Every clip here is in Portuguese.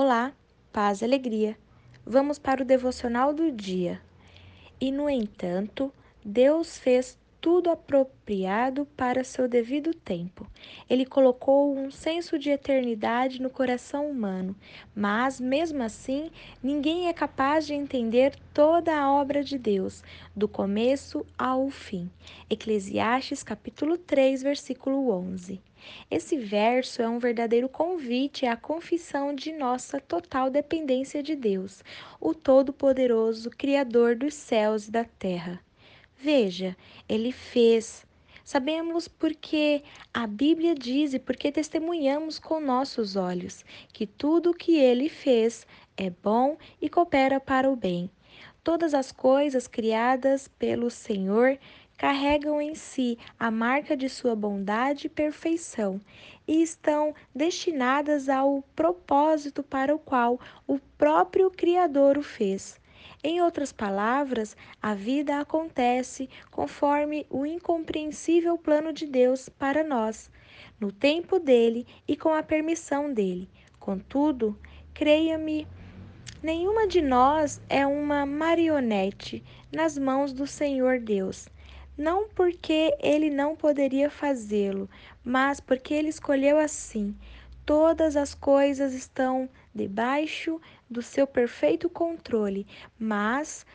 Olá, paz e alegria. Vamos para o devocional do dia. E, no entanto, Deus fez tudo apropriado para seu devido tempo. Ele colocou um senso de eternidade no coração humano, mas, mesmo assim, ninguém é capaz de entender toda a obra de Deus, do começo ao fim. Eclesiastes capítulo 3, versículo 11. Esse verso é um verdadeiro convite à confissão de nossa total dependência de Deus, o Todo-Poderoso, Criador dos céus e da terra. Veja, ele fez. Sabemos porque a Bíblia diz e porque testemunhamos com nossos olhos que tudo o que ele fez é bom e coopera para o bem. Todas as coisas criadas pelo Senhor carregam em si a marca de sua bondade e perfeição e estão destinadas ao propósito para o qual o próprio Criador o fez. Em outras palavras, a vida acontece conforme o incompreensível plano de Deus para nós, no tempo dele e com a permissão dele. Contudo, creia-me, nenhuma de nós é uma marionete nas mãos do Senhor Deus. Não porque ele não poderia fazê-lo, mas porque ele escolheu assim. Todas as coisas estão debaixo do seu perfeito controle, mas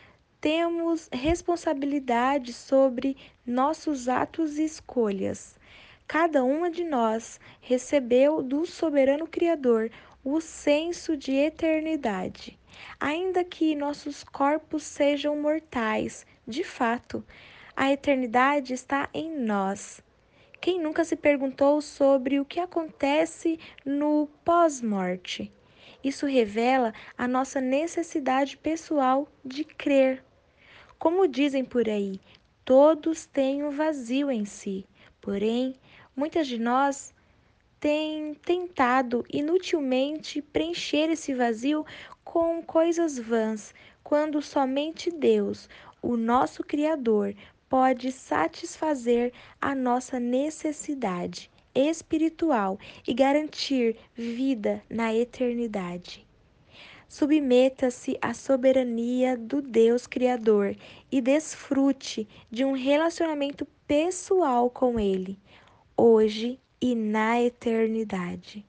temos responsabilidade sobre nossos atos e escolhas. Cada uma de nós recebeu do soberano Criador o senso de eternidade. Ainda que nossos corpos sejam mortais, de fato, a eternidade está em nós. Quem nunca se perguntou sobre o que acontece no pós-morte? Isso revela a nossa necessidade pessoal de crer. Como dizem por aí, todos têm um vazio em si. Porém, muitas de nós têm tentado inutilmente preencher esse vazio com coisas vãs, quando somente Deus, o nosso Criador, pode satisfazer a nossa necessidade espiritual e garantir vida na eternidade. Submeta-se à soberania do Deus Criador e desfrute de um relacionamento pessoal com Ele, hoje e na eternidade.